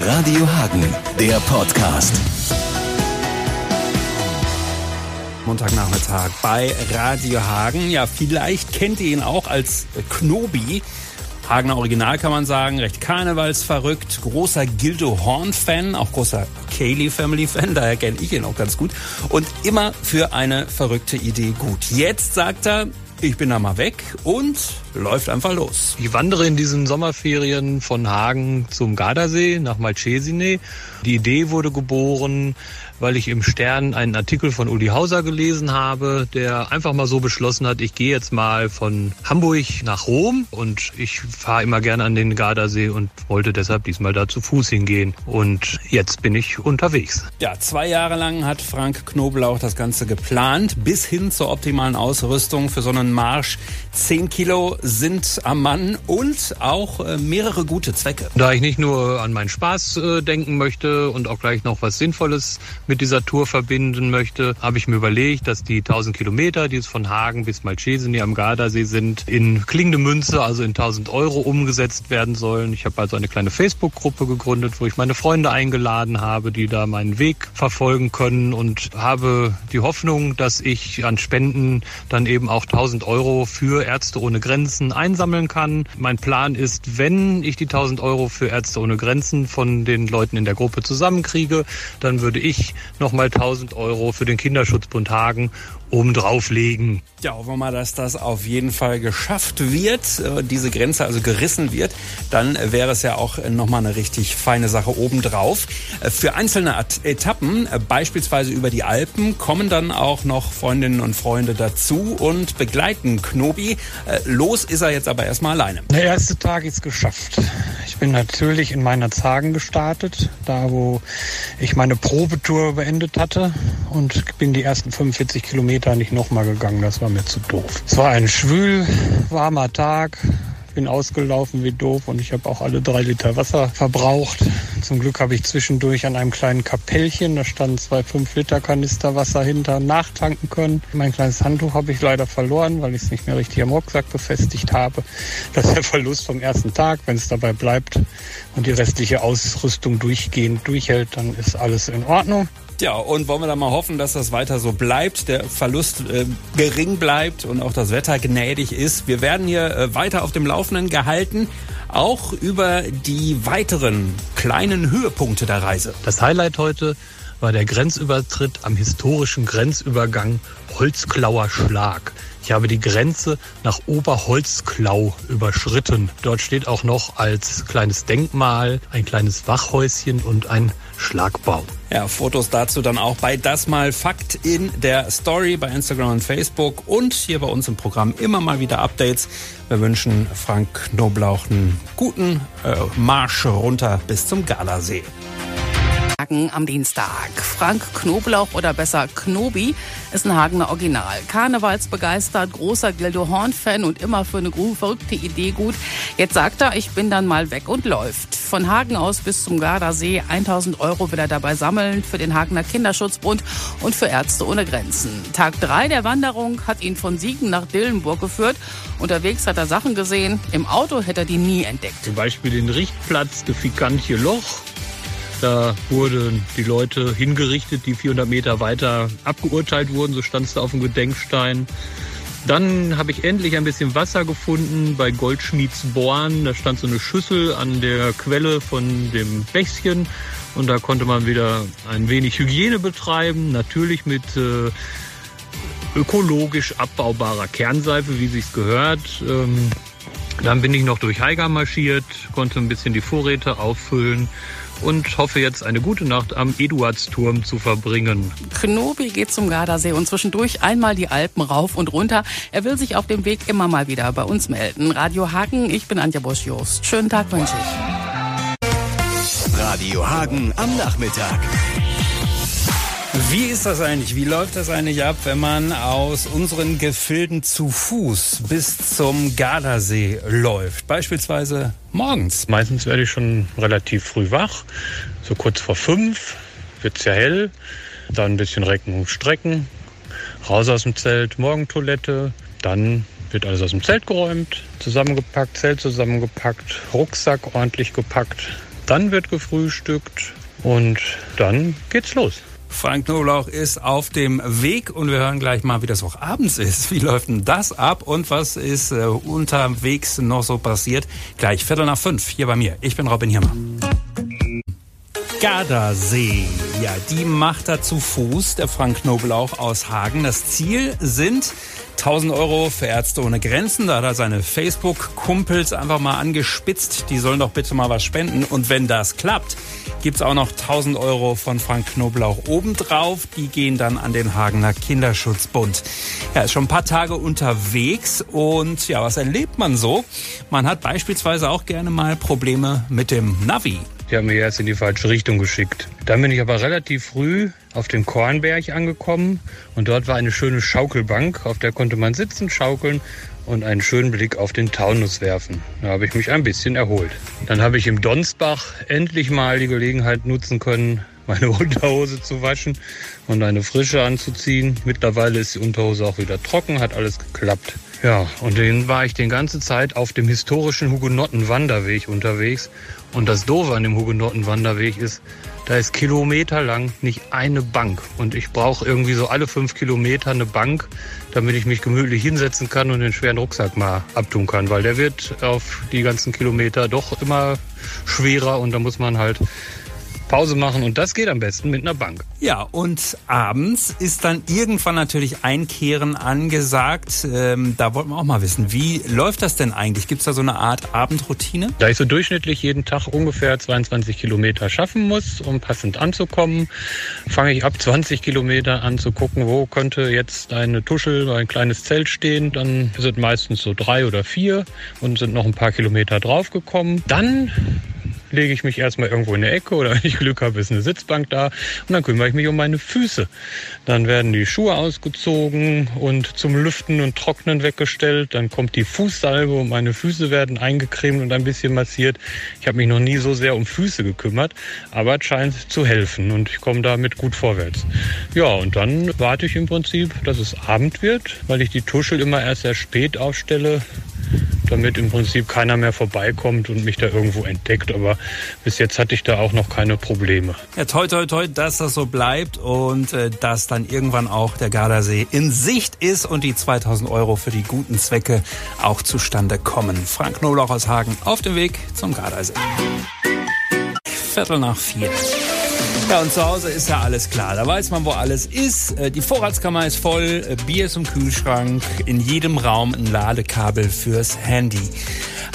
Radio Hagen, der Podcast. Montagnachmittag bei Radio Hagen. Ja, vielleicht kennt ihr ihn auch als Knobi. Hagener Original kann man sagen, recht karnevalsverrückt, großer Gildo Horn-Fan, auch großer Kaylee Family-Fan, daher kenne ich ihn auch ganz gut. Und immer für eine verrückte Idee gut. Jetzt sagt er, ich bin da mal weg und läuft einfach los. Ich wandere in diesen Sommerferien von Hagen zum Gardasee nach Malcesine. Die Idee wurde geboren, weil ich im Stern einen Artikel von Uli Hauser gelesen habe, der einfach mal so beschlossen hat, ich gehe jetzt mal von Hamburg nach Rom und ich fahre immer gerne an den Gardasee und wollte deshalb diesmal da zu Fuß hingehen. Und jetzt bin ich unterwegs. Ja, zwei Jahre lang hat Frank Knoblauch das Ganze geplant, bis hin zur optimalen Ausrüstung für so einen Marsch. Zehn Kilo sind am Mann und auch äh, mehrere gute Zwecke. Da ich nicht nur an meinen Spaß äh, denken möchte und auch gleich noch was Sinnvolles mit dieser Tour verbinden möchte, habe ich mir überlegt, dass die 1000 Kilometer, die es von Hagen bis Malcesini am Gardasee sind, in klingende Münze, also in 1000 Euro umgesetzt werden sollen. Ich habe also eine kleine Facebook-Gruppe gegründet, wo ich meine Freunde eingeladen habe, die da meinen Weg verfolgen können und habe die Hoffnung, dass ich an Spenden dann eben auch 1000 Euro für Ärzte ohne Grenzen einsammeln kann. Mein Plan ist, wenn ich die 1000 Euro für Ärzte ohne Grenzen von den Leuten in der Gruppe zusammenkriege, dann würde ich nochmal 1000 Euro für den Kinderschutzbund Hagen obendrauf legen. Ja, hoffen wir mal, dass das auf jeden Fall geschafft wird, äh, diese Grenze also gerissen wird. Dann wäre es ja auch nochmal eine richtig feine Sache obendrauf. Äh, für einzelne Etappen, äh, beispielsweise über die Alpen, kommen dann auch noch Freundinnen und Freunde dazu und begleiten Knobi. Los ist er jetzt aber erstmal alleine. Der erste Tag ist geschafft. Ich bin natürlich in meiner Zagen gestartet, da wo ich meine Probetour beendet hatte und bin die ersten 45 Kilometer nicht nochmal gegangen. Das war mir zu doof. Es war ein schwül, warmer Tag bin ausgelaufen wie doof und ich habe auch alle drei Liter Wasser verbraucht. Zum Glück habe ich zwischendurch an einem kleinen Kapellchen, da standen zwei 5 Liter Kanister Wasser hinter, nachtanken können. Mein kleines Handtuch habe ich leider verloren, weil ich es nicht mehr richtig am Rucksack befestigt habe. Das ist der Verlust vom ersten Tag. Wenn es dabei bleibt und die restliche Ausrüstung durchgehend durchhält, dann ist alles in Ordnung. Ja, und wollen wir da mal hoffen, dass das weiter so bleibt, der Verlust äh, gering bleibt und auch das Wetter gnädig ist. Wir werden hier äh, weiter auf dem Laufenden gehalten, auch über die weiteren kleinen Höhepunkte der Reise. Das Highlight heute war der Grenzübertritt am historischen Grenzübergang Holzklauer Schlag. Ich habe die Grenze nach Oberholzklau überschritten. Dort steht auch noch als kleines Denkmal ein kleines Wachhäuschen und ein Schlagbaum. Ja, Fotos dazu dann auch bei Das Mal Fakt in der Story bei Instagram und Facebook und hier bei uns im Programm immer mal wieder Updates. Wir wünschen Frank Knoblauch einen guten äh, Marsch runter bis zum Gardasee am Dienstag. Frank Knoblauch oder besser Knobi ist ein Hagener Original. Karnevalsbegeistert, großer Gildo Horn-Fan und immer für eine verrückte Idee gut. Jetzt sagt er, ich bin dann mal weg und läuft. Von Hagen aus bis zum Gardasee 1000 Euro will er dabei sammeln für den Hagener Kinderschutzbund und für Ärzte ohne Grenzen. Tag drei der Wanderung hat ihn von Siegen nach Dillenburg geführt. Unterwegs hat er Sachen gesehen. Im Auto hätte er die nie entdeckt. Zum Beispiel den Richtplatz, de Fikantje Loch da wurden die Leute hingerichtet, die 400 Meter weiter abgeurteilt wurden. So stand es da auf dem Gedenkstein. Dann habe ich endlich ein bisschen Wasser gefunden bei Goldschmiedsborn. Da stand so eine Schüssel an der Quelle von dem Bächschen. Und da konnte man wieder ein wenig Hygiene betreiben. Natürlich mit äh, ökologisch abbaubarer Kernseife, wie sich's gehört. Ähm, dann bin ich noch durch Haiger marschiert, konnte ein bisschen die Vorräte auffüllen und hoffe jetzt eine gute Nacht am Eduardsturm zu verbringen. Knobi geht zum Gardasee und zwischendurch einmal die Alpen rauf und runter. Er will sich auf dem Weg immer mal wieder bei uns melden. Radio Hagen, ich bin Anja Bosch-Jost. Schönen Tag wünsche ich. Radio Hagen am Nachmittag. Wie ist das eigentlich? Wie läuft das eigentlich ab, wenn man aus unseren Gefilden zu Fuß bis zum Gardasee läuft? Beispielsweise morgens. Meistens werde ich schon relativ früh wach, so kurz vor fünf, wird es ja hell, dann ein bisschen Recken und Strecken, raus aus dem Zelt, Morgentoilette, dann wird alles aus dem Zelt geräumt, zusammengepackt, Zelt zusammengepackt, Rucksack ordentlich gepackt, dann wird gefrühstückt und dann geht's los. Frank Knoblauch ist auf dem Weg und wir hören gleich mal, wie das auch abends ist. Wie läuft denn das ab und was ist äh, unterwegs noch so passiert? Gleich Viertel nach fünf hier bei mir. Ich bin Robin Hirmer. Gardasee. Ja, die macht er zu Fuß, der Frank Knoblauch aus Hagen. Das Ziel sind 1000 Euro für Ärzte ohne Grenzen. Da hat er seine Facebook-Kumpels einfach mal angespitzt. Die sollen doch bitte mal was spenden. Und wenn das klappt, gibt's auch noch 1000 Euro von Frank Knoblauch obendrauf. Die gehen dann an den Hagener Kinderschutzbund. Er ist schon ein paar Tage unterwegs und ja, was erlebt man so? Man hat beispielsweise auch gerne mal Probleme mit dem Navi. Die haben mich erst in die falsche Richtung geschickt. Dann bin ich aber relativ früh auf dem Kornberg angekommen und dort war eine schöne Schaukelbank, auf der konnte man sitzen, schaukeln und einen schönen Blick auf den Taunus werfen. Da habe ich mich ein bisschen erholt. Dann habe ich im Donsbach endlich mal die Gelegenheit nutzen können, meine Unterhose zu waschen und eine frische anzuziehen. Mittlerweile ist die Unterhose auch wieder trocken, hat alles geklappt. Ja, und dann war ich die ganze Zeit auf dem historischen Hugenotten-Wanderweg unterwegs. Und das Doofe an dem Hugenotten-Wanderweg ist, da ist kilometerlang nicht eine Bank. Und ich brauche irgendwie so alle fünf Kilometer eine Bank, damit ich mich gemütlich hinsetzen kann und den schweren Rucksack mal abtun kann. Weil der wird auf die ganzen Kilometer doch immer schwerer und da muss man halt Pause machen und das geht am besten mit einer Bank. Ja, und abends ist dann irgendwann natürlich Einkehren angesagt. Ähm, da wollten wir auch mal wissen, wie läuft das denn eigentlich? Gibt es da so eine Art Abendroutine? Da ich so durchschnittlich jeden Tag ungefähr 22 Kilometer schaffen muss, um passend anzukommen, fange ich ab 20 Kilometer an zu gucken, wo könnte jetzt eine Tuschel, ein kleines Zelt stehen. Dann sind meistens so drei oder vier und sind noch ein paar Kilometer draufgekommen. Dann lege ich mich erstmal irgendwo in der Ecke oder wenn ich Glück habe, ist eine Sitzbank da und dann kümmere ich mich um meine Füße. Dann werden die Schuhe ausgezogen und zum Lüften und Trocknen weggestellt. Dann kommt die Fußsalbe und meine Füße werden eingecremt und ein bisschen massiert. Ich habe mich noch nie so sehr um Füße gekümmert, aber es scheint zu helfen und ich komme damit gut vorwärts. Ja, und dann warte ich im Prinzip, dass es Abend wird, weil ich die Tuschel immer erst sehr spät aufstelle damit im Prinzip keiner mehr vorbeikommt und mich da irgendwo entdeckt. Aber bis jetzt hatte ich da auch noch keine Probleme. Ja, toi, toi, toi, dass das so bleibt und äh, dass dann irgendwann auch der Gardasee in Sicht ist und die 2000 Euro für die guten Zwecke auch zustande kommen. Frank Knoblauch aus Hagen auf dem Weg zum Gardasee. Viertel nach vier. Ja, und zu Hause ist ja alles klar. Da weiß man, wo alles ist. Äh, die Vorratskammer ist voll, äh, Bier ist im Kühlschrank, in jedem Raum ein Ladekabel fürs Handy.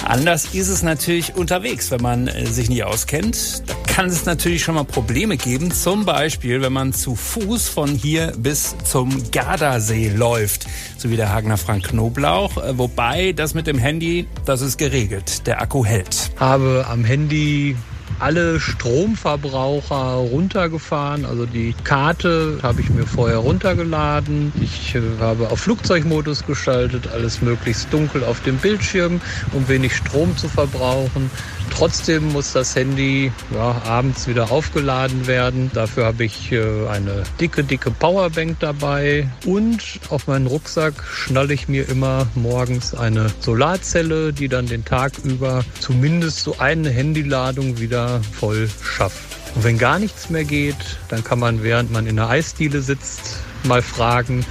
Anders ist es natürlich unterwegs, wenn man äh, sich nicht auskennt. Da kann es natürlich schon mal Probleme geben. Zum Beispiel, wenn man zu Fuß von hier bis zum Gardasee läuft, so wie der Hagener Frank Knoblauch. Wobei das mit dem Handy, das ist geregelt. Der Akku hält. Habe am Handy alle Stromverbraucher runtergefahren. Also die Karte habe ich mir vorher runtergeladen. Ich äh, habe auf Flugzeugmodus geschaltet, alles möglichst dunkel auf dem Bildschirm, um wenig Strom zu verbrauchen. Trotzdem muss das Handy ja, abends wieder aufgeladen werden. Dafür habe ich äh, eine dicke, dicke Powerbank dabei und auf meinen Rucksack schnalle ich mir immer morgens eine Solarzelle, die dann den Tag über zumindest so eine Handyladung wieder voll schafft. Und wenn gar nichts mehr geht, dann kann man, während man in der Eisdiele sitzt, mal fragen,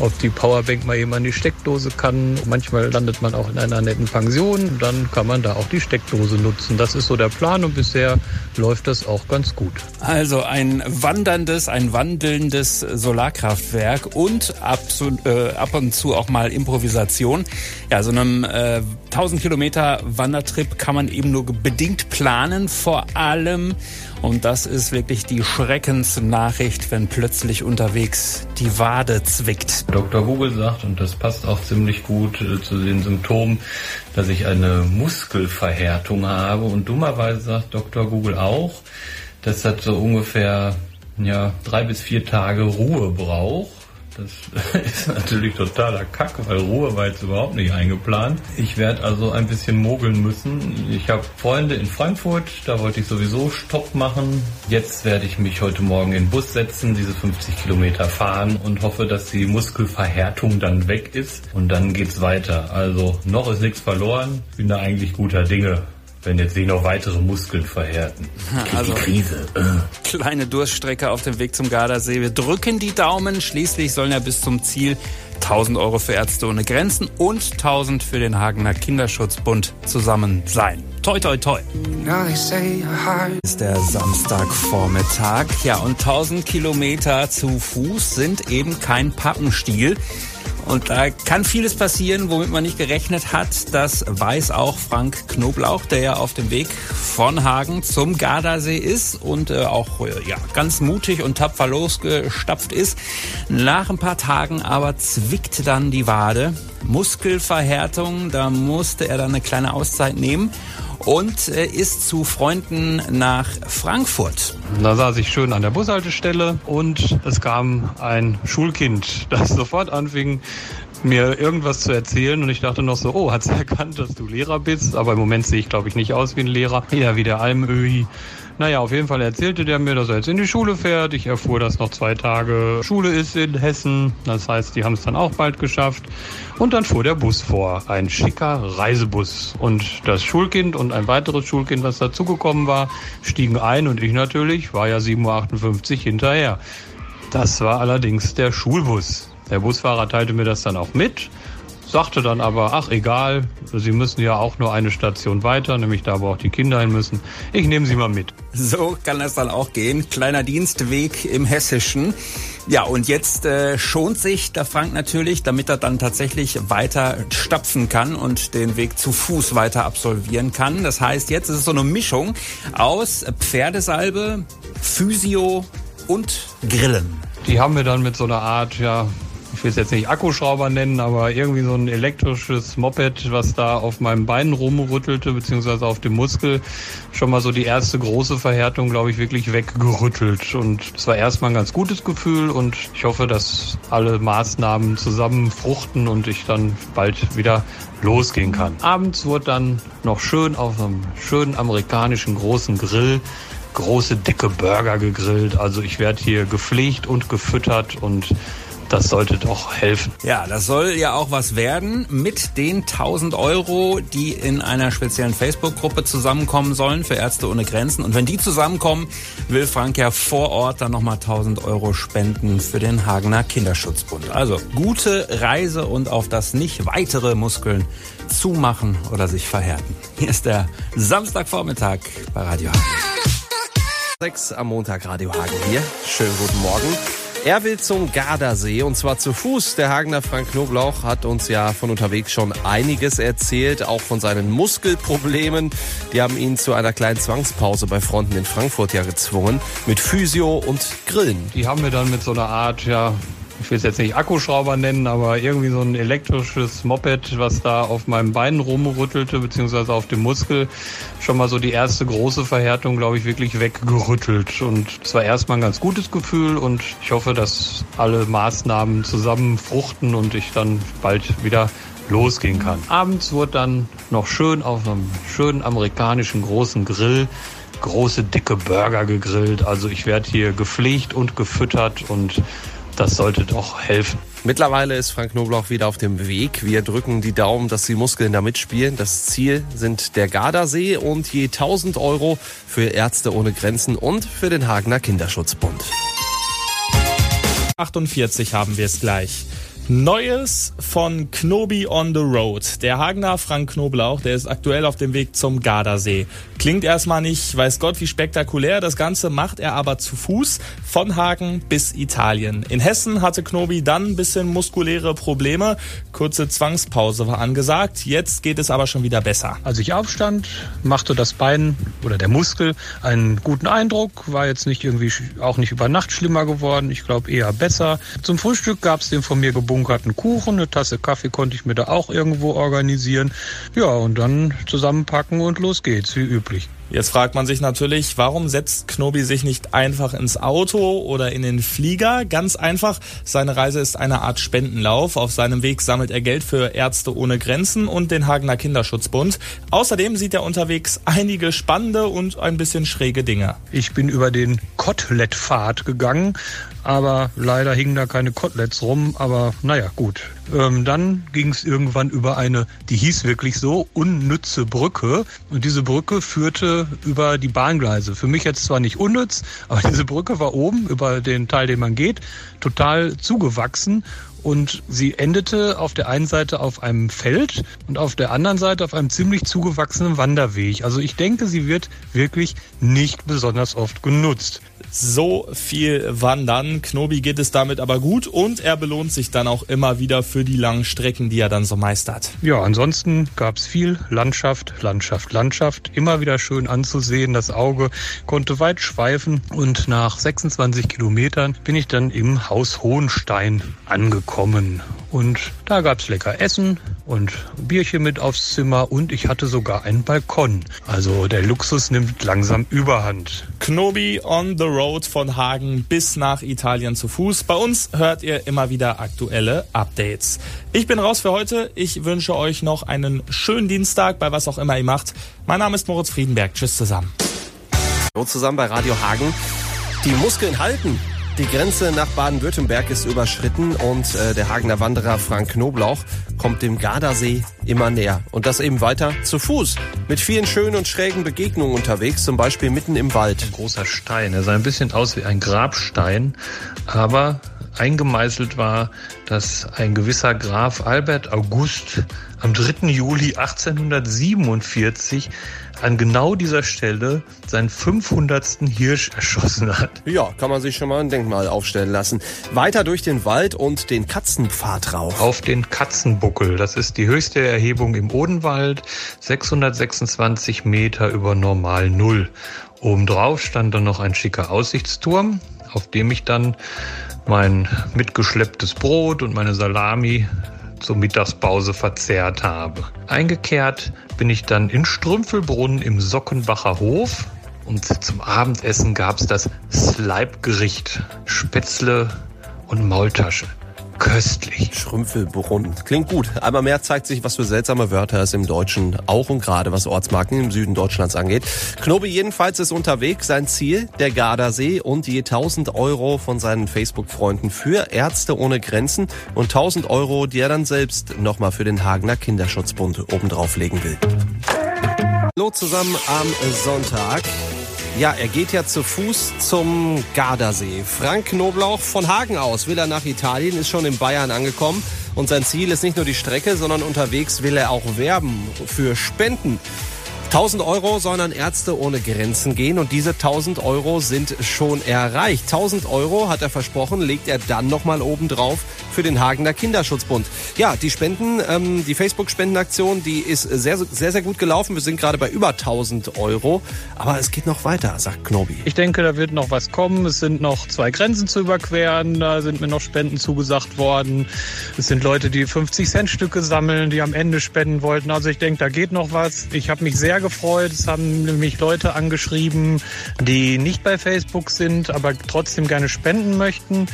ob die Powerbank mal eben an die Steckdose kann. Manchmal landet man auch in einer netten Pension, dann kann man da auch die Steckdose nutzen. Das ist so der Plan und bisher läuft das auch ganz gut. Also ein wanderndes, ein wandelndes Solarkraftwerk und ab, äh, ab und zu auch mal Improvisation. Ja, so einem äh, 1000 Kilometer Wandertrip kann man eben nur bedingt planen, vor allem und das ist wirklich die Schreckensnachricht, wenn plötzlich unterwegs die Wade zwickt. Dr. Hugel sagt, und das passt auch ziemlich gut äh, zu den Symptomen, dass ich eine Muskelverhärtung habe. Und dummerweise sagt Dr. Google auch, dass das so ungefähr ja, drei bis vier Tage Ruhe braucht. Das ist natürlich totaler Kack, weil Ruhe war jetzt überhaupt nicht eingeplant. Ich werde also ein bisschen mogeln müssen. Ich habe Freunde in Frankfurt, da wollte ich sowieso Stopp machen. Jetzt werde ich mich heute Morgen in den Bus setzen, diese 50 Kilometer fahren und hoffe, dass die Muskelverhärtung dann weg ist und dann geht's weiter. Also noch ist nichts verloren. Bin da eigentlich guter Dinge wenn jetzt sich noch weitere Muskeln verhärten. Also, Krise. Äh. Kleine Durststrecke auf dem Weg zum Gardasee. Wir drücken die Daumen. Schließlich sollen ja bis zum Ziel 1000 Euro für Ärzte ohne Grenzen und 1000 für den Hagener Kinderschutzbund zusammen sein. Toi, toi, toi. Ist der Samstagvormittag. Ja, und 1000 Kilometer zu Fuß sind eben kein Pappenstiel. Und da kann vieles passieren, womit man nicht gerechnet hat. Das weiß auch Frank Knoblauch, der ja auf dem Weg von Hagen zum Gardasee ist und äh, auch äh, ja, ganz mutig und tapfer losgestapft ist. Nach ein paar Tagen aber zwickt dann die Wade. Muskelverhärtung, da musste er dann eine kleine Auszeit nehmen und äh, ist zu Freunden nach Frankfurt. Da saß ich schön an der Bushaltestelle und es kam ein Schulkind, das sofort anfing, mir irgendwas zu erzählen und ich dachte noch so, oh, hat sie erkannt, dass du Lehrer bist? Aber im Moment sehe ich, glaube ich, nicht aus wie ein Lehrer. Eher wie der Almöhi. Naja, auf jeden Fall erzählte der mir, dass er jetzt in die Schule fährt. Ich erfuhr, dass noch zwei Tage Schule ist in Hessen. Das heißt, die haben es dann auch bald geschafft. Und dann fuhr der Bus vor, ein schicker Reisebus. Und das Schulkind und ein weiteres Schulkind, was dazugekommen war, stiegen ein und ich natürlich, war ja 7.58 Uhr hinterher. Das war allerdings der Schulbus. Der Busfahrer teilte mir das dann auch mit sagte dann aber, ach egal, Sie müssen ja auch nur eine Station weiter, nämlich da, wo auch die Kinder hin müssen. Ich nehme Sie mal mit. So kann das dann auch gehen. Kleiner Dienstweg im Hessischen. Ja, und jetzt äh, schont sich der Frank natürlich, damit er dann tatsächlich weiter stapfen kann und den Weg zu Fuß weiter absolvieren kann. Das heißt, jetzt ist es so eine Mischung aus Pferdesalbe, Physio und Grillen. Die haben wir dann mit so einer Art, ja, ich will es jetzt nicht Akkuschrauber nennen, aber irgendwie so ein elektrisches Moped, was da auf meinem Bein rumrüttelte, beziehungsweise auf dem Muskel, schon mal so die erste große Verhärtung, glaube ich, wirklich weggerüttelt. Und es war erstmal ein ganz gutes Gefühl und ich hoffe, dass alle Maßnahmen zusammen fruchten und ich dann bald wieder losgehen kann. Abends wurde dann noch schön auf einem schönen amerikanischen großen Grill große dicke Burger gegrillt. Also ich werde hier gepflegt und gefüttert und das sollte doch helfen. Ja, das soll ja auch was werden mit den 1000 Euro, die in einer speziellen Facebook-Gruppe zusammenkommen sollen für Ärzte ohne Grenzen. Und wenn die zusammenkommen, will Frank ja vor Ort dann nochmal 1000 Euro spenden für den Hagener Kinderschutzbund. Also gute Reise und auf das nicht weitere Muskeln zumachen oder sich verhärten. Hier ist der Samstagvormittag bei Radio Hagen. 6 am Montag Radio Hagen hier. Schönen guten Morgen. Er will zum Gardasee und zwar zu Fuß. Der Hagener Frank Knoblauch hat uns ja von unterwegs schon einiges erzählt, auch von seinen Muskelproblemen. Die haben ihn zu einer kleinen Zwangspause bei Fronten in Frankfurt ja gezwungen mit Physio und Grillen. Die haben wir dann mit so einer Art, ja, ich will es jetzt nicht Akkuschrauber nennen, aber irgendwie so ein elektrisches Moped, was da auf meinem Bein rumrüttelte, beziehungsweise auf dem Muskel, schon mal so die erste große Verhärtung, glaube ich, wirklich weggerüttelt. Und es war erstmal ein ganz gutes Gefühl und ich hoffe, dass alle Maßnahmen zusammen fruchten und ich dann bald wieder losgehen kann. Abends wurde dann noch schön auf einem schönen amerikanischen großen Grill große dicke Burger gegrillt. Also ich werde hier gepflegt und gefüttert und das sollte doch helfen. Mittlerweile ist Frank Knoblauch wieder auf dem Weg. Wir drücken die Daumen, dass die Muskeln da mitspielen. Das Ziel sind der Gardasee und je 1000 Euro für Ärzte ohne Grenzen und für den Hagener Kinderschutzbund. 48 haben wir es gleich. Neues von Knobi on the Road. Der Hagener Frank Knoblauch, der ist aktuell auf dem Weg zum Gardasee. Klingt erstmal nicht, weiß Gott, wie spektakulär. Das Ganze macht er aber zu Fuß von Hagen bis Italien. In Hessen hatte Knobi dann ein bisschen muskuläre Probleme. Kurze Zwangspause war angesagt. Jetzt geht es aber schon wieder besser. Als ich aufstand, machte das Bein oder der Muskel einen guten Eindruck. War jetzt nicht irgendwie, auch nicht über Nacht schlimmer geworden. Ich glaube eher besser. Zum Frühstück gab es den von mir geboten vorgebunkerten Kuchen, eine Tasse Kaffee konnte ich mir da auch irgendwo organisieren. Ja, und dann zusammenpacken und los geht's, wie üblich. Jetzt fragt man sich natürlich, warum setzt Knobi sich nicht einfach ins Auto oder in den Flieger? Ganz einfach, seine Reise ist eine Art Spendenlauf. Auf seinem Weg sammelt er Geld für Ärzte ohne Grenzen und den Hagener Kinderschutzbund. Außerdem sieht er unterwegs einige spannende und ein bisschen schräge Dinge. Ich bin über den Kotelettpfad gegangen, aber leider hingen da keine Koteletts rum. Aber naja, gut. Ähm, dann ging es irgendwann über eine, die hieß wirklich so, unnütze Brücke. Und diese Brücke führte über die Bahngleise. Für mich jetzt zwar nicht unnütz, aber diese Brücke war oben über den Teil, den man geht, total zugewachsen. Und sie endete auf der einen Seite auf einem Feld und auf der anderen Seite auf einem ziemlich zugewachsenen Wanderweg. Also ich denke, sie wird wirklich nicht besonders oft genutzt so viel wandern. Knobi geht es damit aber gut und er belohnt sich dann auch immer wieder für die langen Strecken, die er dann so meistert. Ja, ansonsten gab es viel Landschaft, Landschaft, Landschaft. Immer wieder schön anzusehen. Das Auge konnte weit schweifen und nach 26 Kilometern bin ich dann im Haus Hohenstein angekommen. Und da gab's lecker Essen und Bierchen mit aufs Zimmer und ich hatte sogar einen Balkon. Also der Luxus nimmt langsam überhand. Knobi on the road von Hagen bis nach Italien zu Fuß. Bei uns hört ihr immer wieder aktuelle Updates. Ich bin raus für heute. Ich wünsche euch noch einen schönen Dienstag bei was auch immer ihr macht. Mein Name ist Moritz Friedenberg. Tschüss zusammen. Und zusammen bei Radio Hagen. Die Muskeln halten. Die Grenze nach Baden-Württemberg ist überschritten und äh, der Hagener Wanderer Frank Knoblauch kommt dem Gardasee immer näher. Und das eben weiter zu Fuß. Mit vielen schönen und schrägen Begegnungen unterwegs, zum Beispiel mitten im Wald. Ein großer Stein. Er sah ein bisschen aus wie ein Grabstein, aber eingemeißelt war, dass ein gewisser Graf Albert August am 3. Juli 1847 an genau dieser Stelle seinen 500. Hirsch erschossen hat. Ja, kann man sich schon mal ein Denkmal aufstellen lassen. Weiter durch den Wald und den Katzenpfad rauf. Auf den Katzenbuckel. Das ist die höchste Erhebung im Odenwald. 626 Meter über Normal Null. Obendrauf stand dann noch ein schicker Aussichtsturm, auf dem ich dann mein mitgeschlepptes Brot und meine Salami zur Mittagspause verzehrt habe. Eingekehrt bin ich dann in Strümpfelbrunn im Sockenbacher Hof und zum Abendessen gab es das Sleibgericht, Spätzle und Maultasche. Köstlich. Schrümpfelbrunn. Klingt gut. Einmal mehr zeigt sich, was für seltsame Wörter es im Deutschen auch und gerade was Ortsmarken im Süden Deutschlands angeht. Knobi jedenfalls ist unterwegs. Sein Ziel, der Gardasee und je 1000 Euro von seinen Facebook-Freunden für Ärzte ohne Grenzen und 1000 Euro, die er dann selbst nochmal für den Hagener Kinderschutzbund obendrauf legen will. Hallo zusammen am Sonntag. Ja, er geht ja zu Fuß zum Gardasee. Frank Knoblauch von Hagen aus will er nach Italien, ist schon in Bayern angekommen. Und sein Ziel ist nicht nur die Strecke, sondern unterwegs will er auch werben für Spenden. 1000 Euro sollen an Ärzte ohne Grenzen gehen und diese 1000 Euro sind schon erreicht. 1000 Euro hat er versprochen, legt er dann nochmal oben drauf für den Hagener Kinderschutzbund. Ja, die Spenden, ähm, die Facebook-Spendenaktion, die ist sehr, sehr, sehr gut gelaufen. Wir sind gerade bei über 1000 Euro, aber es geht noch weiter, sagt Knobi. Ich denke, da wird noch was kommen. Es sind noch zwei Grenzen zu überqueren. Da sind mir noch Spenden zugesagt worden. Es sind Leute, die 50 Cent Stücke sammeln, die am Ende spenden wollten. Also ich denke, da geht noch was. Ich habe mich sehr gefreut. Es haben nämlich Leute angeschrieben, die nicht bei Facebook sind, aber trotzdem gerne spenden möchten.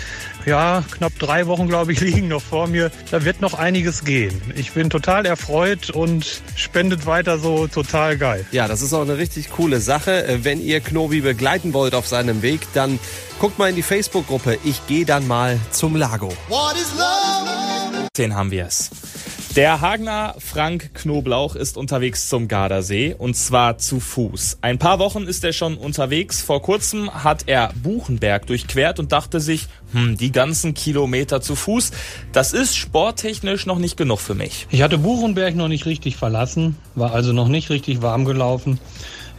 Ja, knapp drei Wochen, glaube ich, liegen noch vor mir. Da wird noch einiges gehen. Ich bin total erfreut und spendet weiter so total geil. Ja, das ist auch eine richtig coole Sache. Wenn ihr Knobi begleiten wollt auf seinem Weg, dann guckt mal in die Facebook-Gruppe. Ich gehe dann mal zum Lago. Den haben wir es. Der Hagner Frank Knoblauch ist unterwegs zum Gardasee und zwar zu Fuß. Ein paar Wochen ist er schon unterwegs. Vor kurzem hat er Buchenberg durchquert und dachte sich, hm, die ganzen Kilometer zu Fuß, das ist sporttechnisch noch nicht genug für mich. Ich hatte Buchenberg noch nicht richtig verlassen, war also noch nicht richtig warm gelaufen,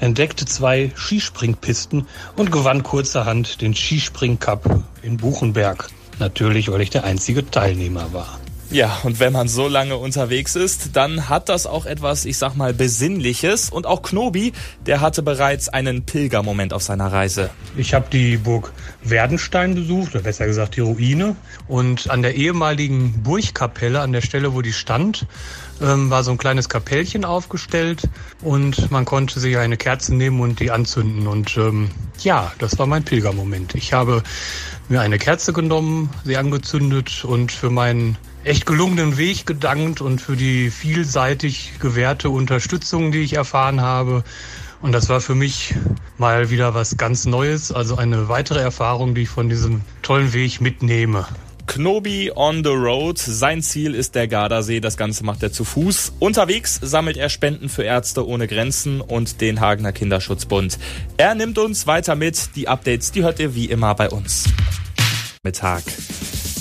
entdeckte zwei Skispringpisten und gewann kurzerhand den Skispring Cup in Buchenberg. Natürlich, weil ich der einzige Teilnehmer war. Ja, und wenn man so lange unterwegs ist, dann hat das auch etwas, ich sag mal, Besinnliches. Und auch Knobi, der hatte bereits einen Pilgermoment auf seiner Reise. Ich habe die Burg Werdenstein besucht, oder besser gesagt die Ruine. Und an der ehemaligen Burgkapelle, an der Stelle, wo die stand, ähm, war so ein kleines Kapellchen aufgestellt und man konnte sich eine Kerze nehmen und die anzünden. Und ähm, ja, das war mein Pilgermoment. Ich habe mir eine Kerze genommen, sie angezündet und für meinen echt gelungenen Weg gedankt und für die vielseitig gewährte Unterstützung, die ich erfahren habe. Und das war für mich mal wieder was ganz Neues, also eine weitere Erfahrung, die ich von diesem tollen Weg mitnehme. Knobi on the road. Sein Ziel ist der Gardasee. Das Ganze macht er zu Fuß. Unterwegs sammelt er Spenden für Ärzte ohne Grenzen und den Hagener Kinderschutzbund. Er nimmt uns weiter mit. Die Updates, die hört ihr wie immer bei uns. Mittag.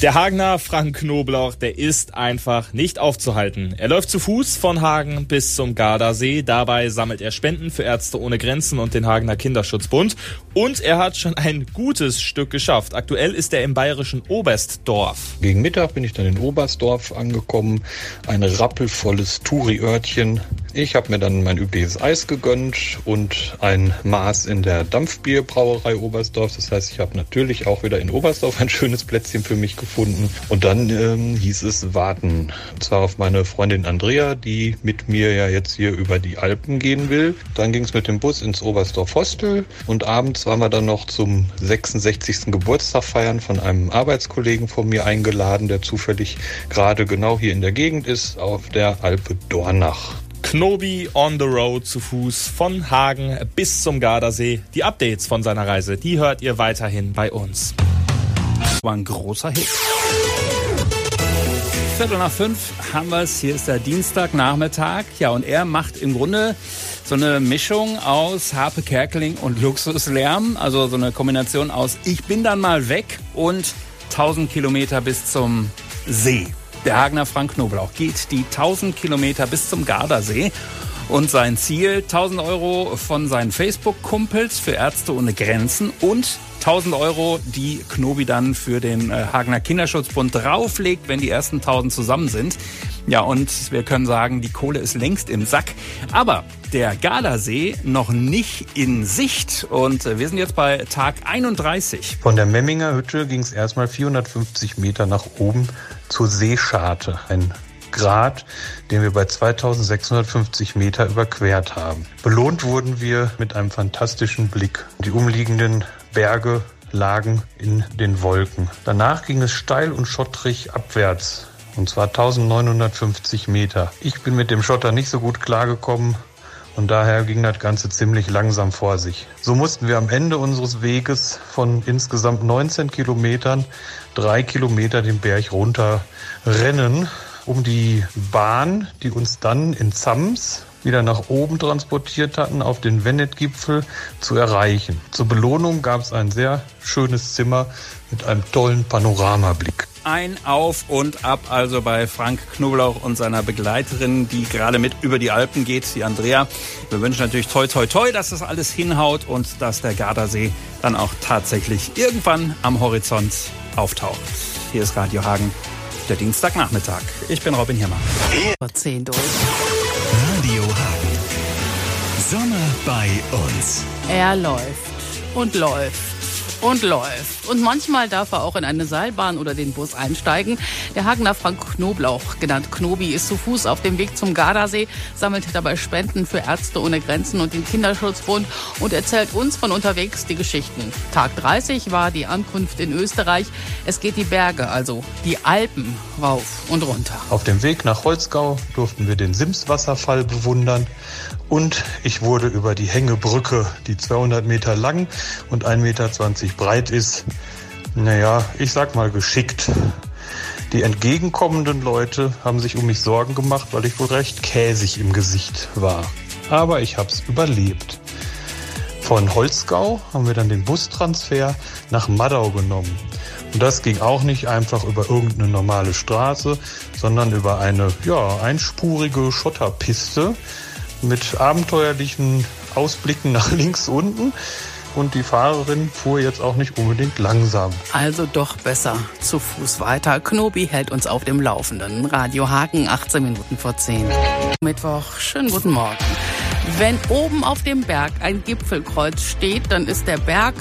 Der Hagener Frank Knoblauch, der ist einfach nicht aufzuhalten. Er läuft zu Fuß von Hagen bis zum Gardasee. Dabei sammelt er Spenden für Ärzte ohne Grenzen und den Hagener Kinderschutzbund. Und er hat schon ein gutes Stück geschafft. Aktuell ist er im bayerischen Oberstdorf. Gegen Mittag bin ich dann in Oberstdorf angekommen. Ein rappelvolles Touri-Örtchen. Ich habe mir dann mein übliches Eis gegönnt und ein Maß in der Dampfbierbrauerei Oberstdorf. Das heißt, ich habe natürlich auch wieder in Oberstdorf ein schönes Plätzchen für mich gefunden. Und dann ähm, hieß es warten. Und zwar auf meine Freundin Andrea, die mit mir ja jetzt hier über die Alpen gehen will. Dann ging es mit dem Bus ins Oberstdorf Hostel und abends waren wir dann noch zum 66. Geburtstag feiern von einem Arbeitskollegen von mir eingeladen, der zufällig gerade genau hier in der Gegend ist, auf der Alpe Dornach. Knobi on the road zu Fuß von Hagen bis zum Gardasee. Die Updates von seiner Reise, die hört ihr weiterhin bei uns. War ein großer Hit. Viertel nach fünf haben wir es. Hier ist der Dienstagnachmittag. Ja, und er macht im Grunde so eine Mischung aus Harpe Kerkeling und Luxuslärm. Also so eine Kombination aus Ich bin dann mal weg und 1000 Kilometer bis zum See. Der Hagener Frank Knoblauch geht die 1000 Kilometer bis zum Gardasee. Und sein Ziel, 1000 Euro von seinen Facebook-Kumpels für Ärzte ohne Grenzen und 1000 Euro, die Knobi dann für den äh, Hagener Kinderschutzbund drauflegt, wenn die ersten 1000 zusammen sind. Ja, und wir können sagen, die Kohle ist längst im Sack. Aber der Gardasee noch nicht in Sicht. Und äh, wir sind jetzt bei Tag 31. Von der Memminger Hütte ging es erstmal 450 Meter nach oben zur Seescharte. Ein Grad, den wir bei 2650 Meter überquert haben. Belohnt wurden wir mit einem fantastischen Blick. Die umliegenden Berge lagen in den Wolken. Danach ging es steil und schottrig abwärts. Und zwar 1950 Meter. Ich bin mit dem Schotter nicht so gut klargekommen. Und daher ging das Ganze ziemlich langsam vor sich. So mussten wir am Ende unseres Weges von insgesamt 19 Kilometern drei Kilometer den Berg runter rennen, um die Bahn, die uns dann in Zams wieder nach oben transportiert hatten, auf den Wennet-Gipfel zu erreichen. Zur Belohnung gab es ein sehr schönes Zimmer mit einem tollen Panoramablick. Ein Auf und Ab also bei Frank Knoblauch und seiner Begleiterin, die gerade mit über die Alpen geht, die Andrea. Wir wünschen natürlich toi toi toi, dass das alles hinhaut und dass der Gardasee dann auch tatsächlich irgendwann am Horizont auftaucht. Hier ist Radio Hagen, der Dienstagnachmittag. Ich bin Robin Hirmer. Vor 10 durch. Radio Hagen. Sommer bei uns. Er läuft und läuft und läuft. Und manchmal darf er auch in eine Seilbahn oder den Bus einsteigen. Der Hagener Frank Knoblauch, genannt Knobi, ist zu Fuß auf dem Weg zum Gardasee, sammelt dabei Spenden für Ärzte ohne Grenzen und den Kinderschutzbund und erzählt uns von unterwegs die Geschichten. Tag 30 war die Ankunft in Österreich. Es geht die Berge, also die Alpen, rauf und runter. Auf dem Weg nach Holzgau durften wir den Simswasserfall bewundern und ich wurde über die Hängebrücke, die 200 Meter lang und 1,20 Meter breit ist, naja, ich sag mal geschickt. Die entgegenkommenden Leute haben sich um mich Sorgen gemacht, weil ich wohl recht käsig im Gesicht war. Aber ich hab's überlebt. Von Holzgau haben wir dann den Bustransfer nach Maddau genommen. Und das ging auch nicht einfach über irgendeine normale Straße, sondern über eine ja, einspurige Schotterpiste mit abenteuerlichen Ausblicken nach links unten. und die Fahrerin fuhr jetzt auch nicht unbedingt langsam. Also doch besser zu Fuß weiter. Knobi hält uns auf dem Laufenden. Radio Hagen, 18 Minuten vor 10. Mittwoch, schönen guten Morgen. Wenn oben auf dem Berg ein Gipfelkreuz steht, dann ist der Berg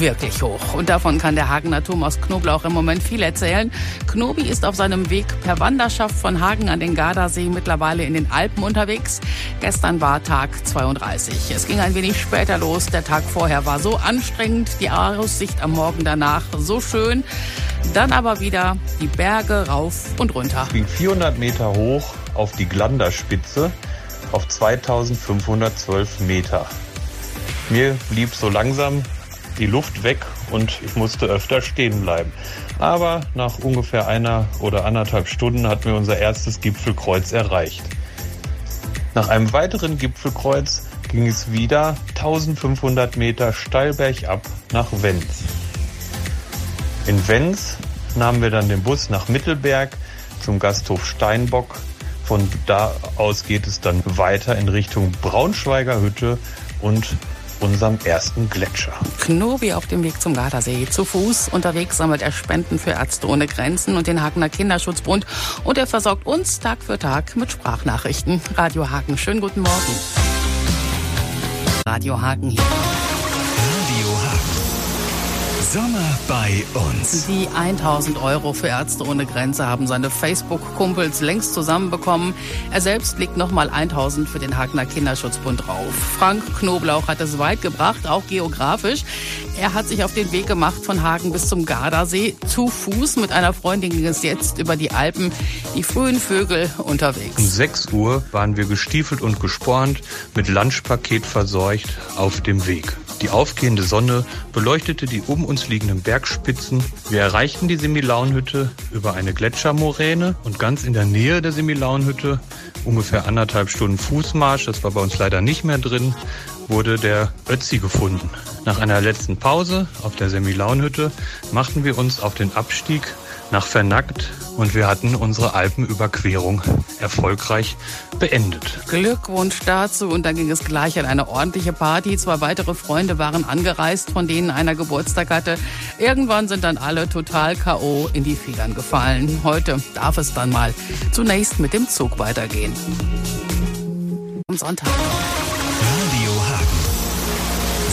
wirklich hoch. Und davon kann der Hagener Thomas Knoblauch im Moment viel erzählen. Knobi ist auf seinem Weg per Wanderschaft von Hagen an den Gardasee mittlerweile in den Alpen unterwegs. Gestern war Tag 32. Es ging ein wenig später los. Der Tag vorher war so anstrengend, die Aussicht am Morgen danach so schön. Dann aber wieder die Berge rauf und runter. Ich ging 400 Meter hoch auf die Glanderspitze auf 2512 Meter. Mir blieb so langsam die Luft weg und ich musste öfter stehen bleiben. Aber nach ungefähr einer oder anderthalb Stunden hatten wir unser erstes Gipfelkreuz erreicht. Nach einem weiteren Gipfelkreuz ging es wieder 1500 Meter steil bergab nach Wenz. In Wenz nahmen wir dann den Bus nach Mittelberg zum Gasthof Steinbock. Von da aus geht es dann weiter in Richtung Braunschweiger Hütte und unserem ersten Gletscher. Knobi auf dem Weg zum Gardasee. Zu Fuß unterwegs sammelt er Spenden für Ärzte ohne Grenzen und den Hagener Kinderschutzbund. Und er versorgt uns Tag für Tag mit Sprachnachrichten. Radio Hagen, schönen guten Morgen. Radio Hagen hier. Bei uns. Die 1000 Euro für Ärzte ohne Grenze haben seine Facebook-Kumpels längst zusammenbekommen. Er selbst legt nochmal 1000 für den Hagener Kinderschutzbund drauf. Frank Knoblauch hat es weit gebracht, auch geografisch. Er hat sich auf den Weg gemacht von Hagen bis zum Gardasee zu Fuß. Mit einer Freundin ging es jetzt über die Alpen, die frühen Vögel unterwegs. Um 6 Uhr waren wir gestiefelt und gespornt, mit Lunchpaket verseucht auf dem Weg. Die aufgehende Sonne beleuchtete die um uns liegenden Bergspitzen. Wir erreichten die Semilaunhütte über eine Gletschermoräne und ganz in der Nähe der Semilaunhütte, ungefähr anderthalb Stunden Fußmarsch, das war bei uns leider nicht mehr drin, wurde der Ötzi gefunden. Nach einer letzten Pause auf der Semilaunhütte machten wir uns auf den Abstieg nach Vernackt und wir hatten unsere Alpenüberquerung erfolgreich beendet. Glückwunsch dazu und dann ging es gleich an eine ordentliche Party. Zwei weitere Freunde waren angereist, von denen einer Geburtstag hatte. Irgendwann sind dann alle total K.O. in die Federn gefallen. Heute darf es dann mal zunächst mit dem Zug weitergehen. Am Sonntag.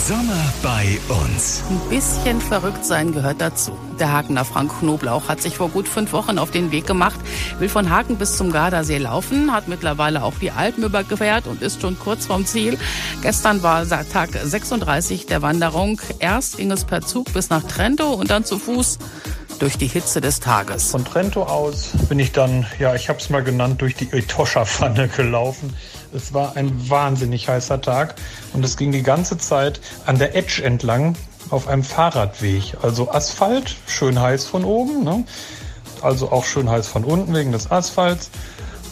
Sommer bei uns. Ein bisschen verrückt sein gehört dazu. Der Hagener Frank Knoblauch hat sich vor gut fünf Wochen auf den Weg gemacht, will von Hagen bis zum Gardasee laufen, hat mittlerweile auch die Alpen überquert und ist schon kurz vorm Ziel. Gestern war Tag 36 der Wanderung. Erst ging es per Zug bis nach Trento und dann zu Fuß durch die Hitze des Tages. Von Trento aus bin ich dann, ja, ich habe es mal genannt, durch die Etosha-Pfanne gelaufen. Es war ein wahnsinnig heißer Tag und es ging die ganze Zeit an der Edge entlang auf einem Fahrradweg. Also Asphalt, schön heiß von oben, ne? also auch schön heiß von unten wegen des Asphalts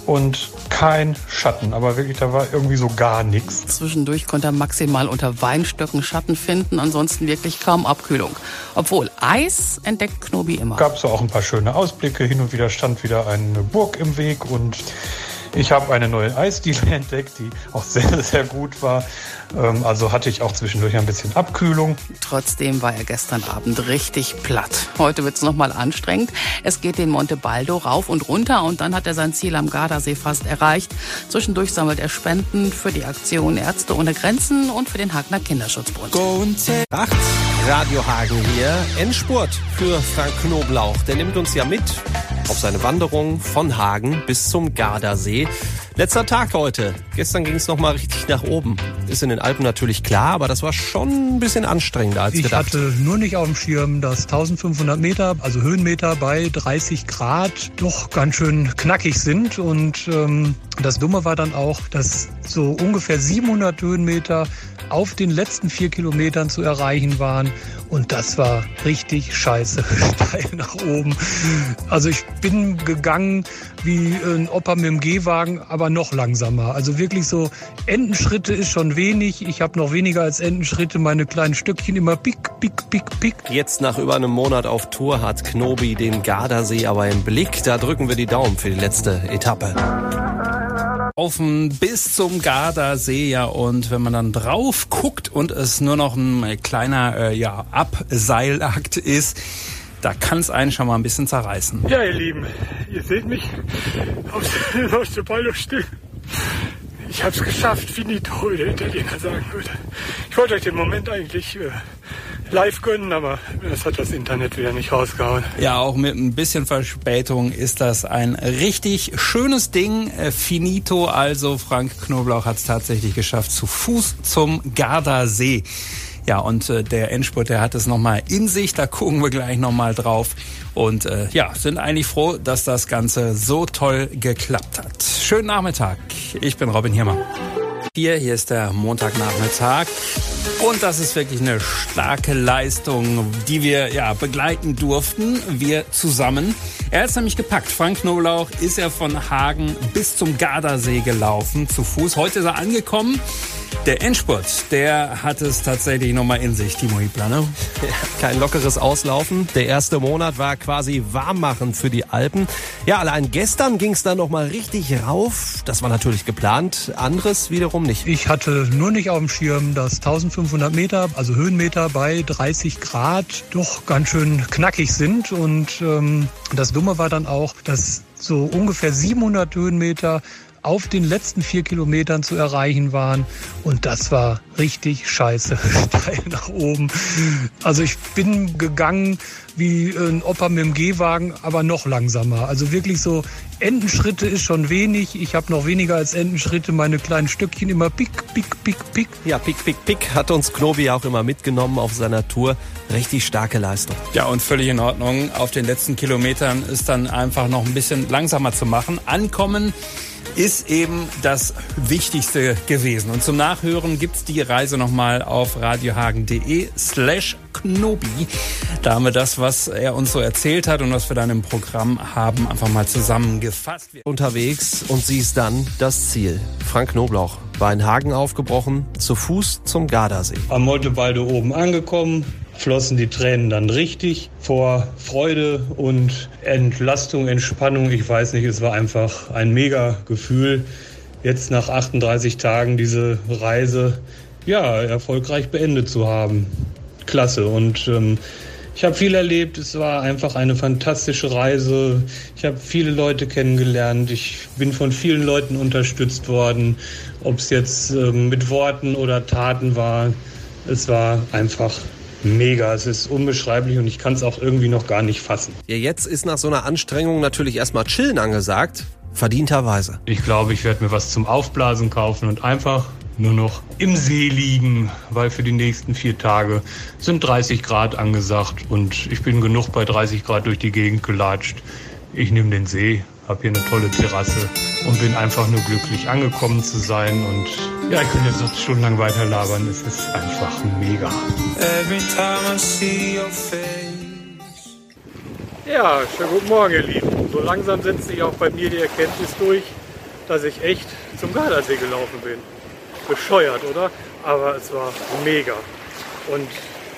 und kein Schatten. Aber wirklich, da war irgendwie so gar nichts. Zwischendurch konnte er maximal unter Weinstöcken Schatten finden, ansonsten wirklich kaum Abkühlung. Obwohl Eis entdeckt Knobi immer. Gab es auch ein paar schöne Ausblicke. Hin und wieder stand wieder eine Burg im Weg und ich habe eine neue Eisdiele entdeckt, die auch sehr, sehr gut war. Ähm, also hatte ich auch zwischendurch ein bisschen Abkühlung. Trotzdem war er gestern Abend richtig platt. Heute wird es nochmal anstrengend. Es geht den Monte Baldo rauf und runter und dann hat er sein Ziel am Gardasee fast erreicht. Zwischendurch sammelt er Spenden für die Aktion Ärzte ohne Grenzen und für den Hagner Kinderschutzbund. Acht Radio Hagen hier. Endspurt für Frank Knoblauch. Der nimmt uns ja mit auf seine Wanderung von Hagen bis zum Gardasee. Letzter Tag heute. Gestern ging es nochmal richtig nach oben. Ist in den Alpen natürlich klar, aber das war schon ein bisschen anstrengender als Ich gedacht. hatte nur nicht auf dem Schirm, dass 1500 Meter, also Höhenmeter bei 30 Grad, doch ganz schön knackig sind. Und ähm, das Dumme war dann auch, dass so ungefähr 700 Höhenmeter auf den letzten vier Kilometern zu erreichen waren. Und das war richtig scheiße steil nach oben. Also ich bin gegangen wie ein Opa mit dem Gehwagen, aber noch langsamer. Also wirklich so Entenschritte ist schon wenig. Ich habe noch weniger als Entenschritte. Meine kleinen Stückchen immer pick, pick, pick, pick. Jetzt nach über einem Monat auf Tour hat Knobi den Gardasee aber im Blick. Da drücken wir die Daumen für die letzte Etappe. Offen bis zum Gardasee, ja, und wenn man dann drauf guckt und es nur noch ein kleiner, äh, ja, Abseilakt ist, da kann es einen schon mal ein bisschen zerreißen. Ja, ihr Lieben, ihr seht mich auf der Beine still. Ich hab's geschafft, finito, wie der Italiener sagen würde. Ich wollte euch den Moment eigentlich äh, live gönnen, aber das hat das Internet wieder nicht rausgehauen. Ja, auch mit ein bisschen Verspätung ist das ein richtig schönes Ding. Äh, finito, also Frank Knoblauch hat es tatsächlich geschafft, zu Fuß zum Gardasee. Ja, und äh, der Endspurt, der hat es nochmal in sich. Da gucken wir gleich nochmal drauf. Und äh, ja, sind eigentlich froh, dass das Ganze so toll geklappt hat. Schönen Nachmittag. Ich bin Robin Hirmer. Hier, hier ist der Montagnachmittag. Und das ist wirklich eine starke Leistung, die wir ja begleiten durften, wir zusammen. Er hat es nämlich gepackt. Frank Knoblauch ist ja von Hagen bis zum Gardasee gelaufen, zu Fuß. Heute ist er angekommen. Der Endspurt, der hat es tatsächlich nochmal in sich, Timo Hiebler, ne? Ja, kein lockeres Auslaufen. Der erste Monat war quasi warmmachen für die Alpen. Ja, allein gestern ging es dann nochmal richtig rauf. Das war natürlich geplant. Anderes wiederum nicht. Ich hatte nur nicht auf dem Schirm, dass 1500 Meter, also Höhenmeter bei 30 Grad, doch ganz schön knackig sind. Und ähm, das Dumme war dann auch, dass so ungefähr 700 Höhenmeter auf den letzten vier Kilometern zu erreichen waren. Und das war richtig scheiße, steil nach oben. Also ich bin gegangen wie ein Opa mit dem Gehwagen, aber noch langsamer. Also wirklich so Entenschritte ist schon wenig. Ich habe noch weniger als Entenschritte meine kleinen Stückchen immer pick, pick, pick, pick. Ja, pick, pick, pick hat uns Knobi auch immer mitgenommen auf seiner Tour. Richtig starke Leistung. Ja, und völlig in Ordnung. Auf den letzten Kilometern ist dann einfach noch ein bisschen langsamer zu machen. Ankommen ist eben das Wichtigste gewesen. Und zum Nachhören gibt's die Reise nochmal auf radiohagen.de slash Knobi. Da haben wir das, was er uns so erzählt hat und was wir dann im Programm haben, einfach mal zusammengefasst. Unterwegs und siehst dann das Ziel. Frank Knoblauch war in Hagen aufgebrochen, zu Fuß zum Gardasee. Am Montewalde oben angekommen, flossen die Tränen dann richtig vor Freude und Entlastung, Entspannung. Ich weiß nicht, es war einfach ein mega Gefühl, jetzt nach 38 Tagen diese Reise ja erfolgreich beendet zu haben. Klasse und ähm, ich habe viel erlebt. Es war einfach eine fantastische Reise. Ich habe viele Leute kennengelernt. Ich bin von vielen Leuten unterstützt worden, ob es jetzt ähm, mit Worten oder Taten war. Es war einfach mega. Es ist unbeschreiblich und ich kann es auch irgendwie noch gar nicht fassen. Ja, jetzt ist nach so einer Anstrengung natürlich erstmal chillen angesagt. Verdienterweise. Ich glaube, ich werde mir was zum Aufblasen kaufen und einfach nur noch im See liegen, weil für die nächsten vier Tage sind 30 Grad angesagt und ich bin genug bei 30 Grad durch die Gegend gelatscht. Ich nehme den See, habe hier eine tolle Terrasse und bin einfach nur glücklich angekommen zu sein und ja, ich könnte jetzt noch stundenlang weiter labern. Es ist einfach mega. Ja, schönen guten Morgen, ihr Lieben. So langsam setzt sich auch bei mir die Erkenntnis durch, dass ich echt zum Gardasee gelaufen bin. Bescheuert, oder? Aber es war mega. Und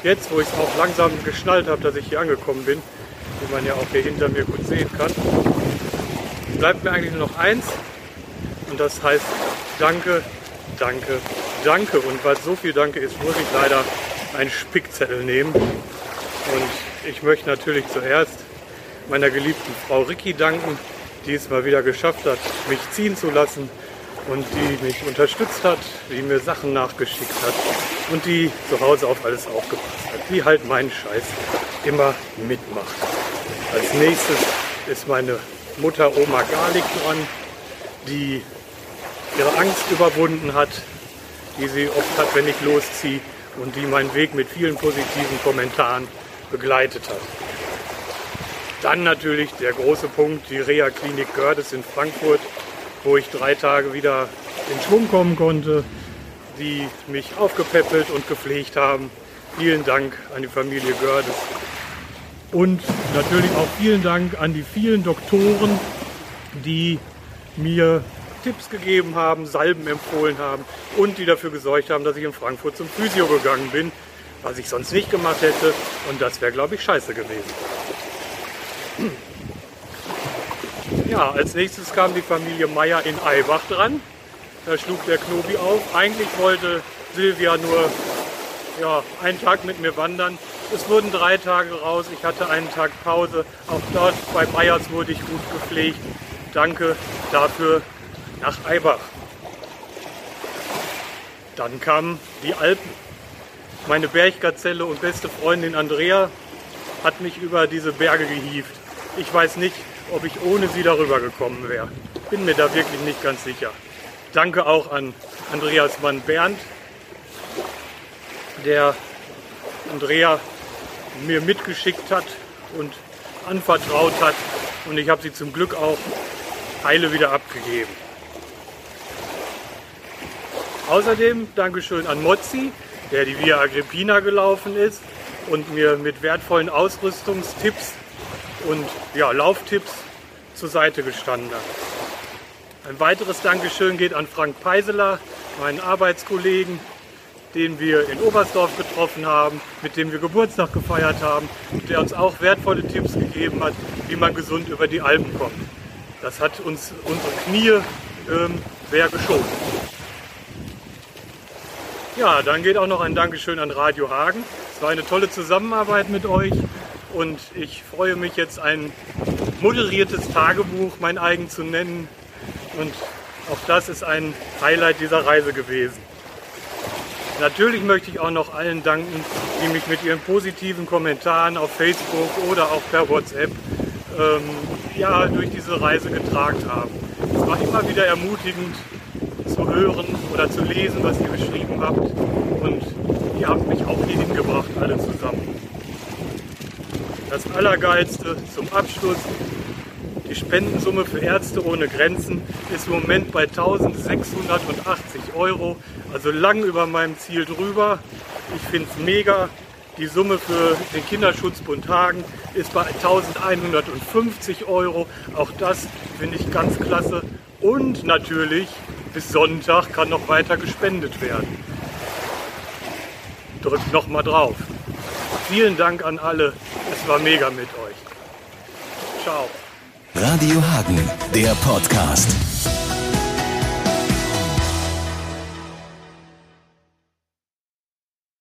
jetzt, wo ich es auch langsam geschnallt habe, dass ich hier angekommen bin, wie man ja auch hier hinter mir gut sehen kann, bleibt mir eigentlich nur noch eins. Und das heißt Danke, Danke, Danke. Und weil es so viel Danke ist, muss ich leider einen Spickzettel nehmen. Und ich möchte natürlich zuerst meiner geliebten Frau Ricky danken, die es mal wieder geschafft hat, mich ziehen zu lassen und die mich unterstützt hat, die mir Sachen nachgeschickt hat und die zu Hause auf alles aufgepasst hat, die halt meinen Scheiß immer mitmacht. Als nächstes ist meine Mutter Oma Garlic dran, die ihre Angst überwunden hat, die sie oft hat, wenn ich losziehe und die meinen Weg mit vielen positiven Kommentaren begleitet hat. Dann natürlich der große Punkt, die Reha-Klinik Gördes in Frankfurt, wo ich drei Tage wieder in Schwung kommen konnte, die mich aufgepäppelt und gepflegt haben. Vielen Dank an die Familie Gördes. Und natürlich auch vielen Dank an die vielen Doktoren, die mir Tipps gegeben haben, Salben empfohlen haben und die dafür gesorgt haben, dass ich in Frankfurt zum Physio gegangen bin, was ich sonst nicht gemacht hätte. Und das wäre, glaube ich, scheiße gewesen. Ja, als nächstes kam die Familie Meier in Eibach dran. Da schlug der Knobi auf. Eigentlich wollte Silvia nur ja, einen Tag mit mir wandern. Es wurden drei Tage raus. Ich hatte einen Tag Pause. Auch dort bei Meyers wurde ich gut gepflegt. Danke dafür nach Eibach. Dann kamen die Alpen. Meine Berggazelle und beste Freundin Andrea hat mich über diese Berge gehievt. Ich weiß nicht, ob ich ohne sie darüber gekommen wäre. Bin mir da wirklich nicht ganz sicher. Danke auch an Andreas Mann Bernd, der Andrea mir mitgeschickt hat und anvertraut hat. Und ich habe sie zum Glück auch heile wieder abgegeben. Außerdem Dankeschön an Mozzi, der die Via Agrippina gelaufen ist und mir mit wertvollen Ausrüstungstipps und ja, Lauftipps zur Seite gestanden hat. Ein weiteres Dankeschön geht an Frank Peiseler, meinen Arbeitskollegen, den wir in Oberstdorf getroffen haben, mit dem wir Geburtstag gefeiert haben und der uns auch wertvolle Tipps gegeben hat, wie man gesund über die Alpen kommt. Das hat uns unsere Knie ähm, sehr geschont. Ja, dann geht auch noch ein Dankeschön an Radio Hagen. Es war eine tolle Zusammenarbeit mit euch und ich freue mich jetzt ein moderiertes Tagebuch mein eigen zu nennen und auch das ist ein Highlight dieser Reise gewesen. Natürlich möchte ich auch noch allen danken, die mich mit ihren positiven Kommentaren auf Facebook oder auch per WhatsApp ähm, ja, durch diese Reise getragen haben. Es war immer wieder ermutigend zu hören oder zu lesen, was ihr geschrieben habt. Und ihr habt mich auch hier hingebracht, alle zusammen. Das Allergeilste zum Abschluss. Die Spendensumme für Ärzte ohne Grenzen ist im Moment bei 1680 Euro, also lang über meinem Ziel drüber. Ich finde es mega. Die Summe für den Kinderschutzbund Hagen ist bei 1150 Euro. Auch das finde ich ganz klasse. Und natürlich, bis Sonntag kann noch weiter gespendet werden. Drückt noch mal drauf. Vielen Dank an alle. Es war mega mit euch. Ciao. Radio Hagen, der Podcast.